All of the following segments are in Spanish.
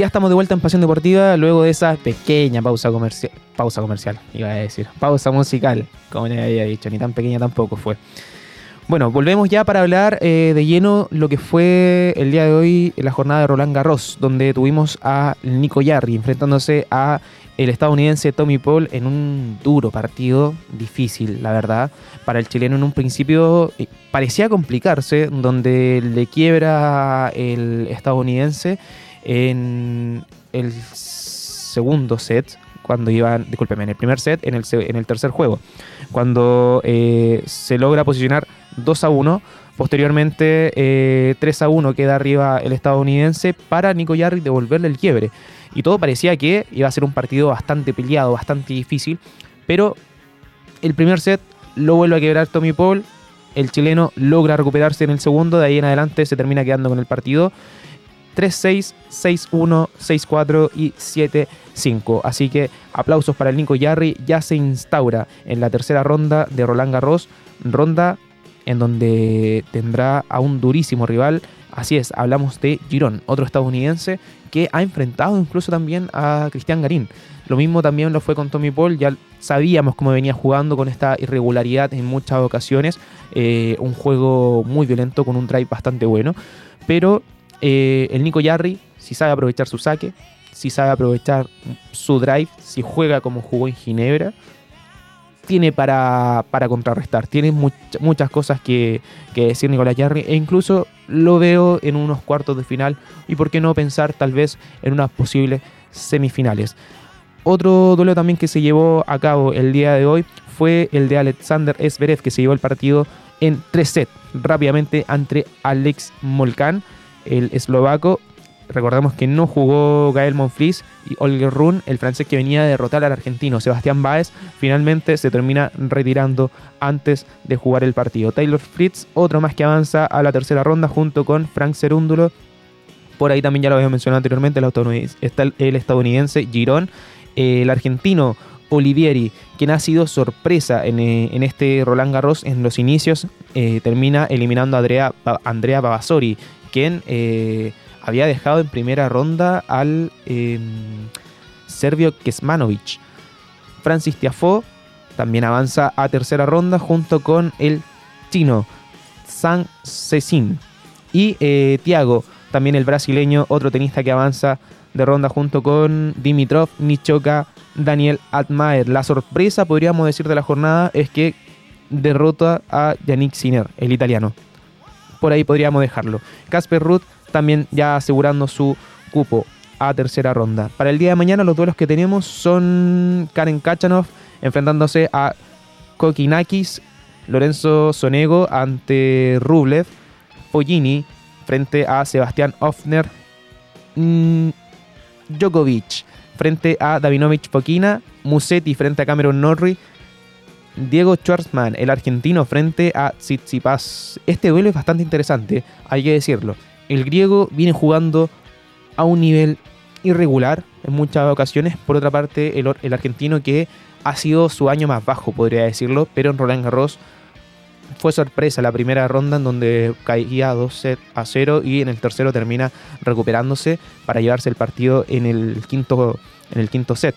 Ya estamos de vuelta en Pasión Deportiva luego de esa pequeña pausa comercial. Pausa comercial, iba a decir. Pausa musical, como le había dicho. Ni tan pequeña tampoco fue. Bueno, volvemos ya para hablar eh, de lleno lo que fue el día de hoy la jornada de Roland Garros, donde tuvimos a Nico Yarri enfrentándose a el estadounidense Tommy Paul en un duro partido, difícil, la verdad. Para el chileno en un principio eh, parecía complicarse, donde le quiebra el estadounidense en el segundo set, cuando iban, discúlpeme, en el primer set, en el, en el tercer juego, cuando eh, se logra posicionar 2 a 1. Posteriormente, 3 eh, a 1 queda arriba el estadounidense para Nico Yarri devolverle el quiebre. Y todo parecía que iba a ser un partido bastante peleado, bastante difícil. Pero el primer set lo vuelve a quebrar Tommy Paul. El chileno logra recuperarse en el segundo. De ahí en adelante se termina quedando con el partido. 3-6, 6-1, 6-4 y 7-5. Así que aplausos para el Nico Yarri. Ya se instaura en la tercera ronda de Roland Garros. Ronda en donde tendrá a un durísimo rival. Así es, hablamos de Girón, otro estadounidense que ha enfrentado incluso también a Cristian Garín. Lo mismo también lo fue con Tommy Paul, ya sabíamos cómo venía jugando con esta irregularidad en muchas ocasiones, eh, un juego muy violento con un drive bastante bueno, pero eh, el Nico Yarri, si sabe aprovechar su saque, si sabe aprovechar su drive, si juega como jugó en Ginebra, tiene para, contrarrestar, tiene muchas cosas que, decir Nicolás Yarri e incluso lo veo en unos cuartos de final y por qué no pensar tal vez en unas posibles semifinales. Otro duelo también que se llevó a cabo el día de hoy fue el de Alexander Esberev que se llevó el partido en 3 sets rápidamente ante Alex Molcan, el eslovaco, Recordemos que no jugó Gael Monfils y Olger Run, el francés que venía a derrotar al argentino Sebastián Baez, finalmente se termina retirando antes de jugar el partido. Taylor Fritz, otro más que avanza a la tercera ronda junto con Frank Cerúndulo. Por ahí también ya lo había mencionado anteriormente, está el estadounidense Girón, el argentino Olivieri, quien ha sido sorpresa en, eh, este Roland Garros en los inicios, eh, termina eliminando a Andrea, Pavasori, quien eh, había dejado en primera ronda al em, serbio Kesmanovic. Francis Tiafo también avanza a tercera ronda junto con el chino San Cecin. Y eh, Tiago, también el brasileño, otro tenista que avanza de ronda junto con Dimitrov, Nichoka, Daniel Atmaer. La sorpresa, podríamos decir, de la jornada es que derrota a Yannick Sinner, el italiano. Por ahí podríamos dejarlo. Casper Ruth también ya asegurando su cupo a tercera ronda. Para el día de mañana los duelos que tenemos son Karen Kachanov enfrentándose a Kokinakis, Lorenzo Sonego ante Rublev, Foggini frente a Sebastián Hoffner, mm, Djokovic frente a Davinovich Pokina, Musetti frente a Cameron Norrie, Diego Schwartzman, el argentino, frente a Tsitsipas. Este duelo es bastante interesante, hay que decirlo el griego viene jugando a un nivel irregular en muchas ocasiones. Por otra parte, el, argentino que ha sido su año más bajo, podría decirlo, pero en Roland Garros fue sorpresa la primera ronda en donde caía 2 sets a 0 y en el tercero termina recuperándose para llevarse el partido en el quinto, en el quinto set.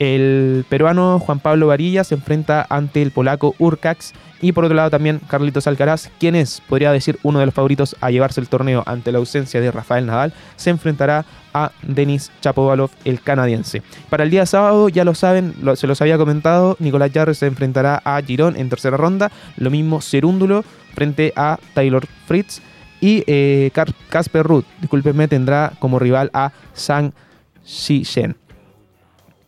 El peruano Juan Pablo Varilla se enfrenta ante el polaco Urcax y por otro lado también Carlitos Alcaraz, quien es, podría decir, uno de los favoritos a llevarse el torneo ante la ausencia de Rafael Nadal, se enfrentará a Denis Chapovalov, el canadiense. Para el día sábado, ya lo saben, se los había comentado, Nicolás Jarre se enfrentará a Girón en tercera ronda, lo mismo Cerúndulo frente a Taylor Fritz y eh, Casper Ruth, discúlpenme, tendrá como rival a Sang Shen.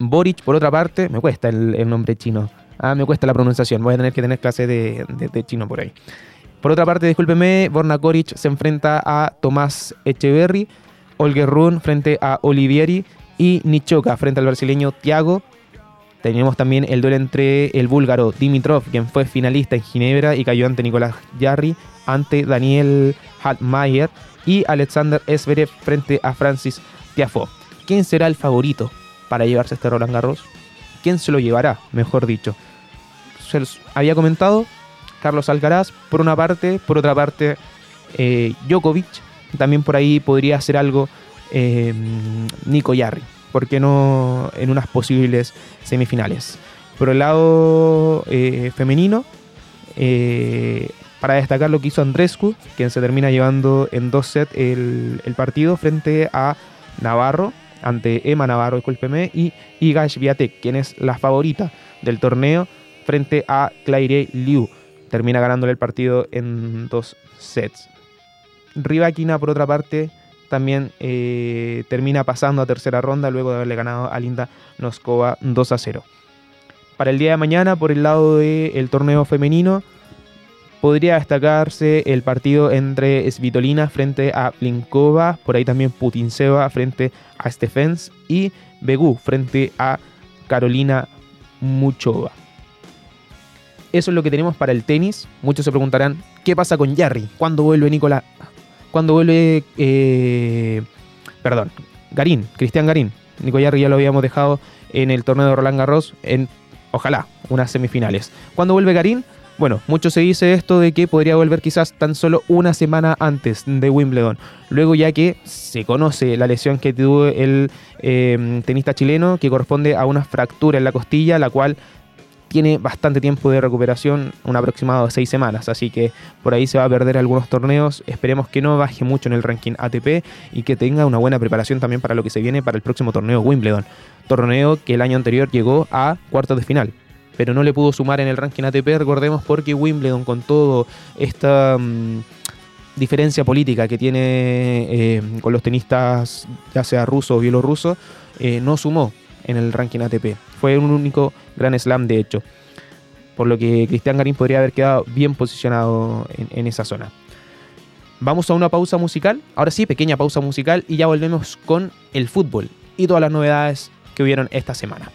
Boric, por otra parte, me cuesta el, nombre chino. Ah, me cuesta la pronunciación. Voy a tener que tener clase de, chino por ahí. Por otra parte, discúlpeme, Borna Koric se enfrenta a Tomás Echeverry, Olger Run frente a Olivieri y Nichoka frente al brasileño Thiago. Tenemos también el duelo entre el búlgaro Dimitrov, quien fue finalista en Ginebra y cayó ante Nicolás Jarry, ante Daniel Hartmayer y Alexander Esverev frente a Francis Tiafo. ¿Quién será el favorito para llevarse este Roland Garros. ¿Quién se lo llevará, mejor dicho? Se los había comentado Carlos Alcaraz, por una parte, por otra parte, eh, Djokovic, también por ahí podría hacer algo Nico Yarri. ¿Por qué no en unas posibles semifinales? Por el lado femenino, para destacar lo que hizo Andrescu, quien se termina llevando en dos sets el, partido frente a Navarro, ante Emma Navarro, discúlpeme, y Igash Viatek, quien es la favorita del torneo, frente a Claire Liu. Termina ganándole el partido en dos sets. Rivaquina, por otra parte, también eh, termina pasando a tercera ronda luego de haberle ganado a Linda Noskova 2 a 0. Para el día de mañana, por el lado del torneo femenino, podría destacarse el partido entre Svitolina frente a Plinkova, por ahí también Putinseva frente a Stephens y Begu frente a Carolina Muchova. Eso es lo que tenemos para el tenis. Muchos se preguntarán, ¿qué pasa con Jarry? ¿Cuándo vuelve Nicolás? ¿Cuándo vuelve... Eh, perdón, Garín, Cristian Garín. Nico Jarry ya lo habíamos dejado en el torneo de Roland Garros en, ojalá, unas semifinales. ¿Cuándo vuelve Garín? Bueno, mucho se dice esto de que podría volver quizás tan solo una semana antes de Wimbledon. Luego ya que se conoce la lesión que tuvo el em, tenista chileno, que corresponde a una fractura en la costilla, la cual tiene bastante tiempo de recuperación, un aproximado de seis semanas, así que por ahí se va a perder algunos torneos. Esperemos que no baje mucho en el ranking ATP y que tenga una buena preparación también para lo que se viene para el próximo torneo Wimbledon. Torneo que el año anterior llegó a cuartos de final pero no le pudo sumar en el ranking ATP, recordemos, porque Wimbledon, con todo esta mm, diferencia política que tiene eh, con los tenistas, ya sea ruso o bielorruso, eh, no sumó en el ranking ATP. Fue un único gran slam, de hecho. Por lo que Cristian Garín podría haber quedado bien posicionado en, en esa zona. Vamos a una pausa musical. Ahora sí, pequeña pausa musical y ya volvemos con el fútbol y todas las novedades que hubieron esta semana.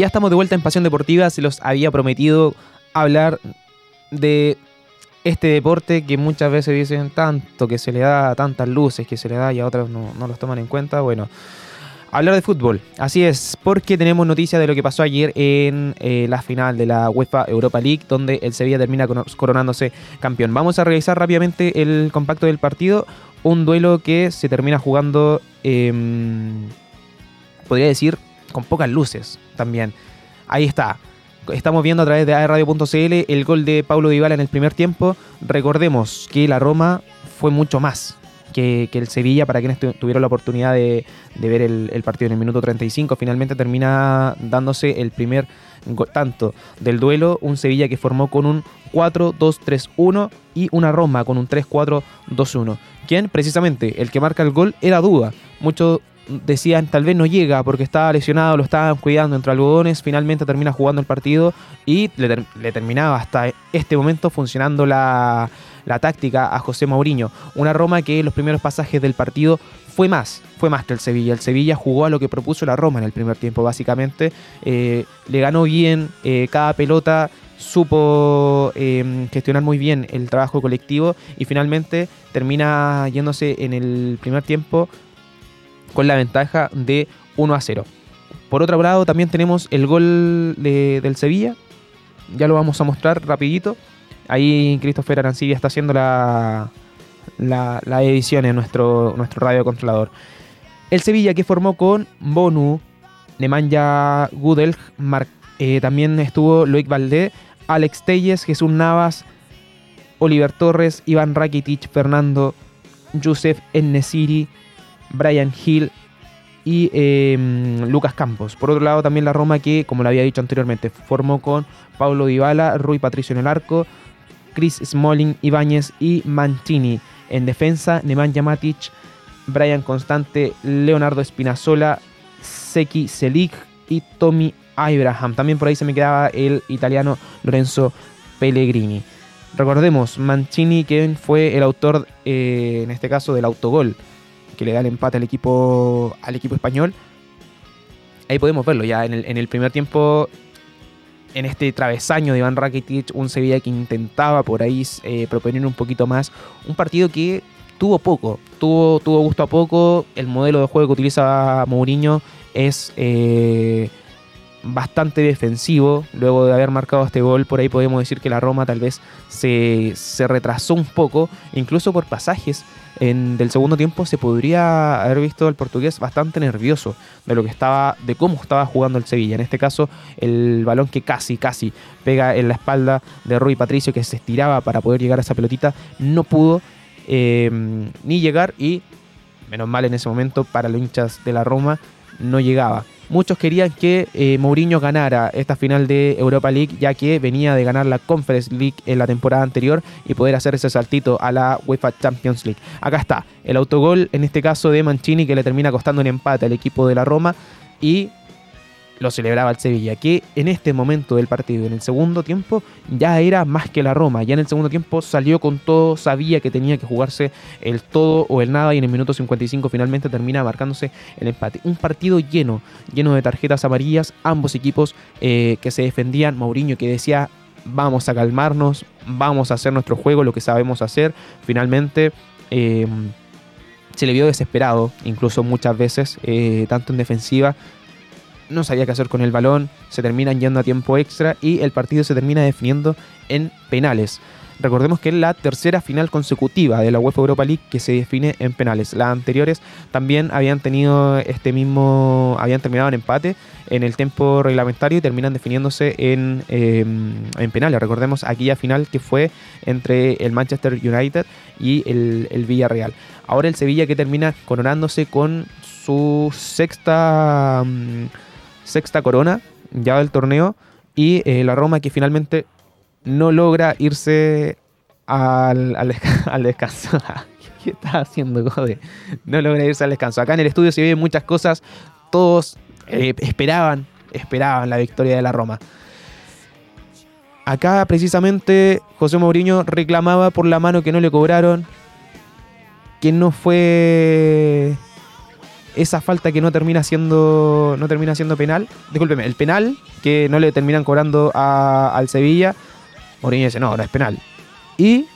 Ya estamos de vuelta en Pasión Deportiva. Se los había prometido hablar de este deporte que muchas veces dicen tanto, que se le da tantas luces, que se le da y a otros no, no los toman en cuenta. Bueno, hablar de fútbol. Así es, porque tenemos noticias de lo que pasó ayer en eh, la final de la UEFA Europa League, donde el Sevilla termina coronándose campeón. Vamos a revisar rápidamente el compacto del partido. Un duelo que se termina jugando, em, podría decir, con pocas luces también. Ahí está. Estamos viendo a través de radio.cl el gol de Paulo Dybala en el primer tiempo. Recordemos que la Roma fue mucho más que, el Sevilla, para quienes tuvieron la oportunidad de, ver el, partido en el minuto 35, finalmente termina dándose el primer tanto del duelo, un Sevilla que formó con un 4-2-3-1 y una Roma con un 3-4-2-1. Quien precisamente el que marca el gol era Duda. Muchos decían tal vez no llega porque estaba lesionado, lo estaban cuidando entre algodones, finalmente termina jugando el partido y le, terminaba hasta este momento funcionando la, la, táctica a José Mourinho. Una Roma que en los primeros pasajes del partido fue más, fue más que el Sevilla. El Sevilla jugó a lo que propuso la Roma en el primer tiempo, básicamente. Eh, le ganó bien eh, cada pelota, supo eh, gestionar muy bien el trabajo colectivo y finalmente termina yéndose en el primer tiempo con la ventaja de 1 a 0. Por otro lado, también tenemos el gol del Sevilla. Ya lo vamos a mostrar rapidito. Ahí Christopher Arancibia está haciendo la, la, edición en nuestro, nuestro radio controlador. El Sevilla que formó con Bonu, Nemanja Gudel, eh, también estuvo Loic Valdé, Alex Telles, Jesús Navas, Oliver Torres, Iván Rakitic, Fernando, Josef Ennesiri, Brian Hill y em, Lucas Campos. Por otro lado, también la Roma que, como lo había dicho anteriormente, formó con Paulo Dybala, Rui Patricio en el arco, Chris Smalling, Ibáñez y Mancini. En defensa, Nemanja Matic, Brian Constante, Leonardo Espinazola, Seki Selig y Tommy Abraham. También por ahí se me quedaba el italiano Lorenzo Pellegrini. Recordemos, Mancini, que fue el autor, eh, en este caso, del autogol que le da el empate al equipo, al equipo español. Ahí podemos verlo ya en el, primer tiempo, en este travesaño de Iván Rakitic, un Sevilla que intentaba por ahí eh, proponer un poquito más. Un partido que tuvo poco, tuvo, tuvo gusto a poco. El modelo de juego que utiliza Mourinho es eh, bastante defensivo. Luego de haber marcado este gol, por ahí podemos decir que la Roma tal vez se, se retrasó un poco, incluso por pasajes en, del segundo tiempo se podría haber visto al portugués bastante nervioso de lo que estaba, de cómo estaba jugando el Sevilla. En este caso, el balón que casi, casi pega en la espalda de Rui Patricio, que se estiraba para poder llegar a esa pelotita, no pudo eh, ni llegar y, menos mal en ese momento, para los hinchas de la Roma, no llegaba. Muchos querían que eh, Mourinho ganara esta final de Europa League, ya que venía de ganar la Conference League en la temporada anterior y poder hacer ese saltito a la UEFA Champions League. Acá está, el autogol, en este caso de Mancini, que le termina costando un empate al equipo de la Roma. Y lo celebraba el Sevilla, que en este momento del partido, en el segundo tiempo, ya era más que la Roma. Ya en el segundo tiempo salió con todo, sabía que tenía que jugarse el todo o el nada y en el minuto 55 finalmente termina marcándose el empate. Un partido lleno, lleno de tarjetas amarillas, ambos equipos eh, que se defendían, Mourinho que decía vamos a calmarnos, vamos a hacer nuestro juego, lo que sabemos hacer. Finalmente... Em, se le vio desesperado, incluso muchas veces, eh, tanto en defensiva no sabía qué hacer con el balón, se terminan yendo a tiempo extra y el partido se termina definiendo en penales. Recordemos que es la tercera final consecutiva de la UEFA Europa League que se define en penales. Las anteriores también habían tenido este mismo, habían terminado en empate en el tiempo reglamentario y terminan definiéndose en, em, en penales. Recordemos aquella final que fue entre el Manchester United y el, el Villarreal. Ahora el Sevilla que termina coronándose con su sexta... Mm, sexta corona ya del torneo y eh, la Roma que finalmente no logra irse al, al, descanso. ¿Qué está haciendo, Gode? No logra irse al descanso. Acá en el estudio se viven muchas cosas. Todos eh, esperaban, esperaban la victoria de la Roma. Acá precisamente José Mourinho reclamaba por la mano que no le cobraron, que no fue esa falta que no termina siendo no termina siendo penal, discúlpeme, el penal que no le terminan cobrando al Sevilla, Mourinho dice, no, no es penal. Y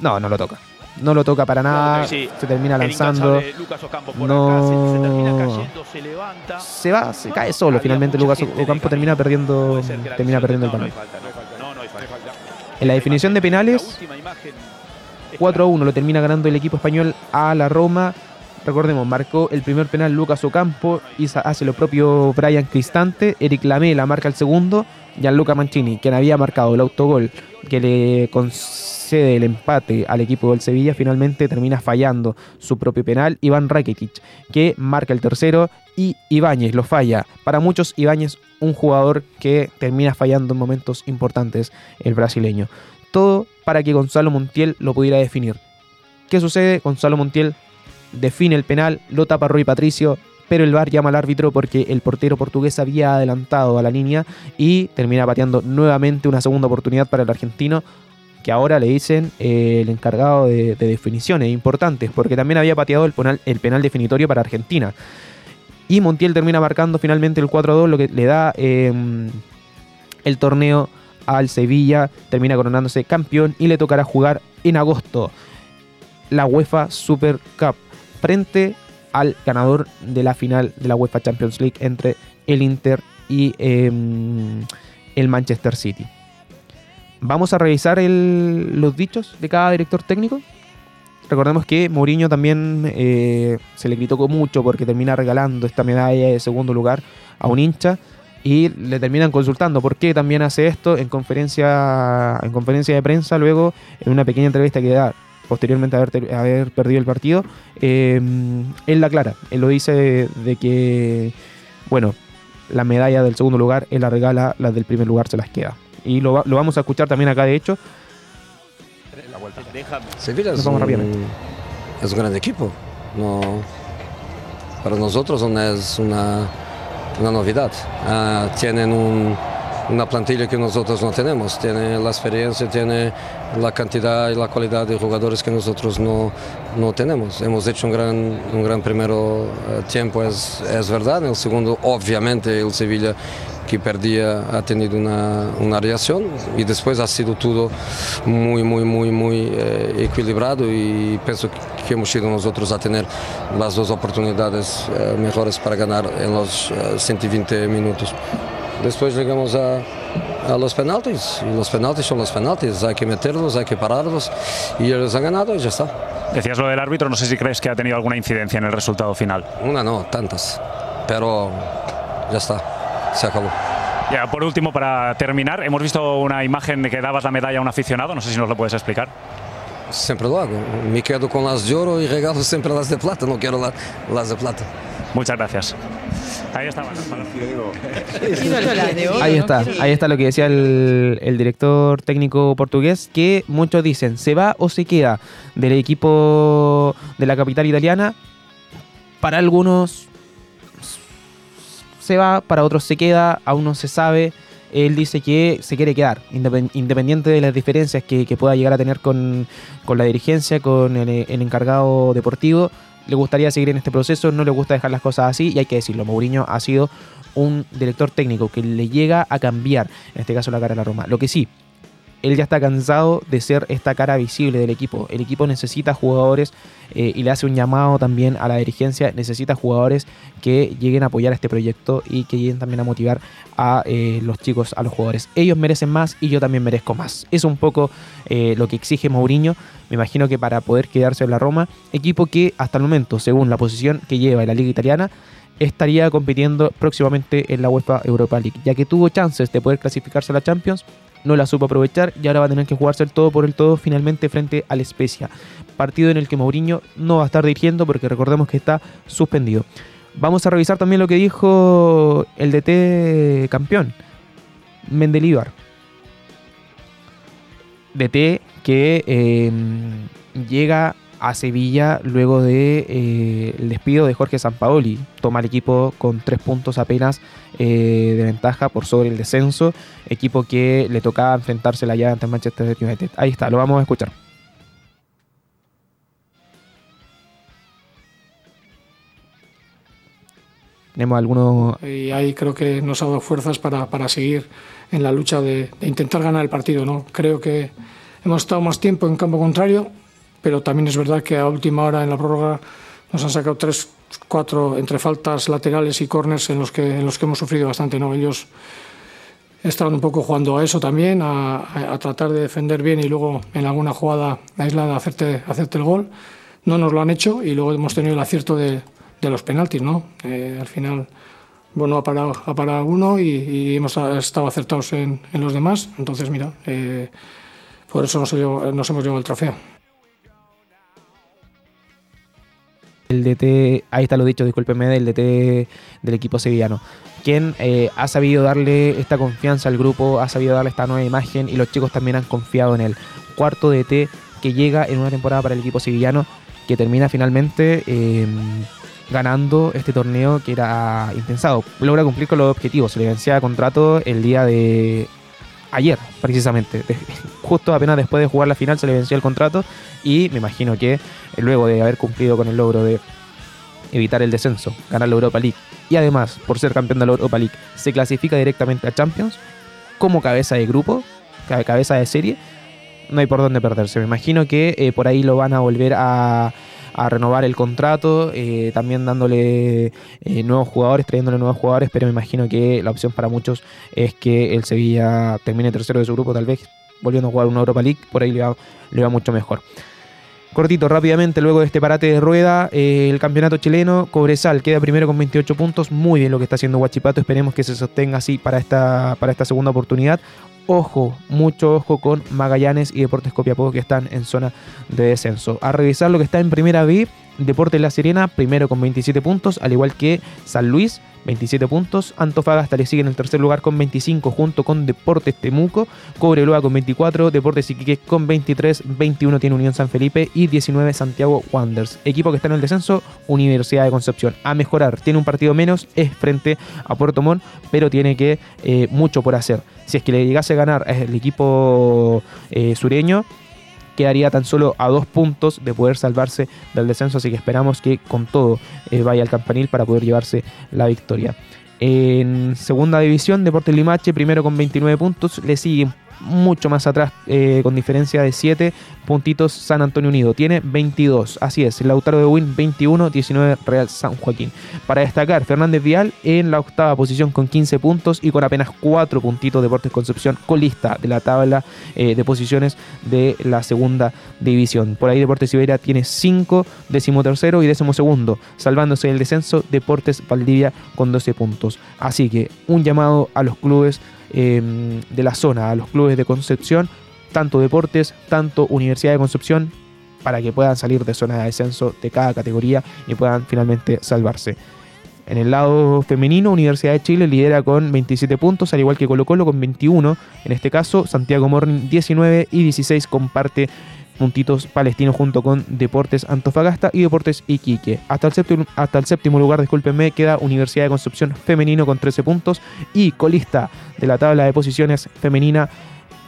no, no lo toca. No lo toca para nada, se termina lanzando. No. Se va, se cae solo. Finalmente Lucas Ocampo termina perdiendo, termina perdiendo el balón. En la definición de penales, 4 a 1 lo termina ganando el equipo español a la Roma. Recordemos, marcó el primer penal Lucas Ocampo, y hace lo propio Brian Cristante, Eric Lamela marca el segundo, Gianluca Mancini, quien había marcado el autogol que le concede el empate al equipo del Sevilla, finalmente termina fallando su propio penal, Iván Rakitic, que marca el tercero y Ibáñez lo falla. Para muchos, Ibáñez, un jugador que termina fallando en momentos importantes, el brasileño. Todo para que Gonzalo Montiel lo pudiera definir. ¿Qué sucede? Gonzalo Montiel define el penal, lo tapa Rui Patricio, pero el VAR llama al árbitro porque el portero portugués había adelantado a la línea y termina pateando nuevamente una segunda oportunidad para el argentino que ahora le dicen eh, el encargado de, definiciones importantes, porque también había pateado el penal, el penal definitorio para Argentina. Y Montiel termina marcando finalmente el 4-2, lo que le da em, el torneo al Sevilla, termina coronándose campeón y le tocará jugar en agosto la UEFA Super Cup frente al ganador de la final de la UEFA Champions League entre el Inter y em, el Manchester City. Vamos a revisar los dichos de cada director técnico. Recordemos que Mourinho también eh, se le criticó mucho porque termina regalando esta medalla de segundo lugar a un hincha y le terminan consultando por qué también hace esto en conferencia, en conferencia de prensa, luego en una pequeña entrevista que da posteriormente a haber, haber perdido el partido, eh, él la aclara, él lo dice de, que, bueno, la medalla del segundo lugar él la regala, las del primer lugar se las queda. Y lo, lo vamos a escuchar también acá, de hecho. Es un, es un gran equipo. No, para nosotros no es una, una novedad. Uh, tienen un una plantilla que nosotros no tenemos. Tiene la experiencia, tiene la cantidad y la calidad de jugadores que nosotros no, no tenemos. Hemos hecho un gran, un gran primer eh, tiempo, es, es verdad. En el segundo, obviamente, el Sevilla que perdía ha tenido una, una, reacción y después ha sido todo muy, muy, muy, muy eh, equilibrado y pienso que hemos ido nosotros a tener las dos oportunidades eh, mejores para ganar en los 120 minutos. Después llegamos a, a los penaltis y los penaltis son los penaltis, hay que meterlos, hay que pararlos y ellos han ganado y ya está. Decías lo del árbitro, no sé si crees que ha tenido alguna incidencia en el resultado final. Una no, tantas, pero ya está, se acabó. Ya, por último, para terminar, hemos visto una imagen de que dabas la medalla a un aficionado, no sé si nos lo puedes explicar. Siempre lo hago, me quedo con las de oro y regalo siempre las de plata, no quiero las de plata. Muchas gracias. Ahí está. Ahí está, ahí está lo que decía el, director técnico portugués, que muchos dicen, ¿se va o se queda del equipo de la capital italiana? Para algunos se va, para otros se queda, aún no se sabe. Él dice que se quiere quedar, independiente de las diferencias que, pueda llegar a tener con, la dirigencia, con el encargado deportivo le gustaría seguir en este proceso, no le gusta dejar las cosas así y hay que decirlo, Mourinho ha sido un director técnico que le llega a cambiar, en este caso la cara de la Roma. Lo que sí, él ya está cansado de ser esta cara visible del equipo. El equipo necesita jugadores eh, y le hace un llamado también a la dirigencia, necesita jugadores que lleguen a apoyar este proyecto y que lleguen también a motivar a eh, los chicos, a los jugadores. Ellos merecen más y yo también merezco más. Es un poco eh, lo que exige Mourinho me imagino que para poder quedarse en la Roma, equipo que hasta el momento, según la posición que lleva en la liga italiana, estaría compitiendo próximamente en la UEFA Europa League, ya que tuvo chances de poder clasificarse a la Champions, no la supo aprovechar y ahora va a tener que jugarse el todo por el todo finalmente frente al Spezia, partido en el que Mourinho no va a estar dirigiendo porque recordemos que está suspendido. Vamos a revisar también lo que dijo el DT campeón, Mendelibar. DT que em, llega a Sevilla luego del de, eh, despido de Jorge Sampaoli. Toma el equipo con tres puntos apenas eh, de ventaja por sobre el descenso. Equipo que le tocaba enfrentarse la llave ante Manchester United. Ahí está, lo vamos a escuchar. Tenemos algunos... Y ahí creo que nos ha dado fuerzas para, para seguir en la lucha de, de, intentar ganar el partido. ¿no? Creo que hemos estado más tiempo en campo contrario, pero también es verdad que a última hora en la prórroga nos han sacado tres, cuatro entre faltas laterales y corners en los que, en los que hemos sufrido bastante. ¿no? Ellos estaban un poco jugando a eso también, a, a, tratar de defender bien y luego en alguna jugada aislada hacerte, hacerte el gol. No nos lo han hecho y luego hemos tenido el acierto de, de los penaltis. ¿no? Eh, al final, bueno, ha parado, ha parado uno y, y hemos estado acertados en, en, los demás. Entonces, mira, eh, por eso nos, nos hemos llevado el trofeo. el DT, ahí está lo dicho, discúlpeme, del DT del equipo sevillano, quien eh, ha sabido darle esta confianza al grupo, ha sabido darle esta nueva imagen y los chicos también han confiado en él. Cuarto DT que llega en una temporada para el equipo sevillano que termina finalmente eh, ganando este torneo que era impensado. Logra cumplir con los objetivos, se le vencía contrato el día de ayer, precisamente. Justo apenas después de jugar la final se le venció el contrato y me imagino que luego de haber cumplido con el logro de evitar el descenso, ganar la Europa League y además por ser campeón de la Europa League se clasifica directamente a Champions como cabeza de grupo, cabeza de serie, no hay por dónde perderse. Me imagino que eh, por ahí lo van a volver a, a renovar el contrato, eh, también dándole eh, nuevos jugadores, trayéndole nuevos jugadores, pero me imagino que la opción para muchos es que el Sevilla termine tercero de su grupo, tal vez volviendo a jugar una Europa League, por ahí le va, mucho mejor. Cortito, rápidamente, luego de este parate de rueda, eh, el campeonato chileno, Cobresal queda primero con 28 puntos. Muy bien lo que está haciendo Huachipato. Esperemos que se sostenga así para esta, para esta segunda oportunidad. Ojo, mucho ojo con Magallanes y Deportes Copiapó que están en zona de descenso. A revisar lo que está en primera B, Deportes La Serena, primero con 27 puntos, al igual que San Luis, 27 puntos. Antofagasta le sigue en el tercer lugar con 25 junto con Deportes Temuco. Cobreloa con 24, Deportes Iquique con 23, 21 tiene Unión San Felipe y 19 Santiago Wanderers. Equipo que está en el descenso, Universidad de Concepción. A mejorar, tiene un partido menos, es frente a Puerto Montt, pero tiene que eh, mucho por hacer. Si es que le llegase a ganar el equipo eh, sureño, quedaría tan solo a dos puntos de poder salvarse del descenso, así que esperamos que con todo eh, vaya al campanil para poder llevarse la victoria. En segunda división, Deportes Limache, primero con 29 puntos, le sigue mucho más atrás, eh, con diferencia de 7 puntitos San Antonio Unido. Tiene 22, así es, Lautaro de Win 21, 19 Real San Joaquín. Para destacar, Fernández Vial en la octava posición con 15 puntos y con apenas 4 puntitos Deportes Concepción, colista de la tabla eh, de posiciones de la segunda división. Por ahí Deportes Iberia tiene 5, decimotercero y décimo segundo, salvándose el descenso Deportes Valdivia con 12 puntos. Así que un llamado a los clubes eh, de la zona, a los clubes de Concepción, tanto deportes, tanto Universidad de Concepción, para que puedan salir de zona de descenso de cada categoría y puedan finalmente salvarse. En el lado femenino, Universidad de Chile lidera con 27 puntos, al igual que Colo Colo con 21. En este caso, Santiago Morning 19 y 16 comparte puntitos palestinos junto con Deportes Antofagasta y Deportes Iquique. Hasta el séptimo, hasta el séptimo lugar, discúlpenme, queda Universidad de Concepción femenino con 13 puntos y colista de la tabla de posiciones femenina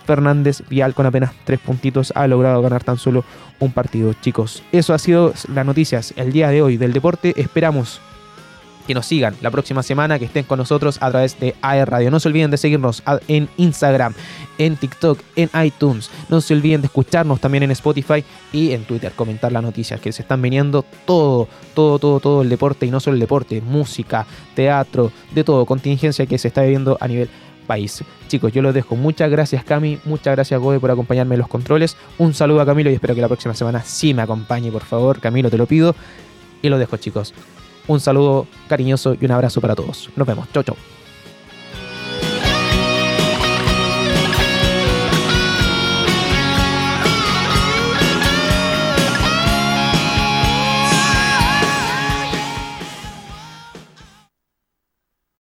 Fernández Vial con apenas 3 puntitos ha logrado ganar tan solo un partido. Chicos, eso ha sido las noticias el día de hoy del deporte. Esperamos que nos sigan la próxima semana, que estén con nosotros a través de AR Radio. No se olviden de seguirnos en Instagram, en TikTok, en iTunes. No se olviden de escucharnos también en Spotify y en Twitter, comentar las noticias que se están viniendo. Todo, todo, todo, todo el deporte y no solo el deporte, música, teatro, de todo, contingencia que se está viviendo a nivel país. Chicos, yo los dejo. Muchas gracias Cami, muchas gracias Gobe por acompañarme en los controles. Un saludo a Camilo y espero que la próxima semana sí me acompañe, por favor. Camilo, te lo pido. Y lo dejo chicos. Un saludo cariñoso y un abrazo para todos. Nos vemos. Chau, chau.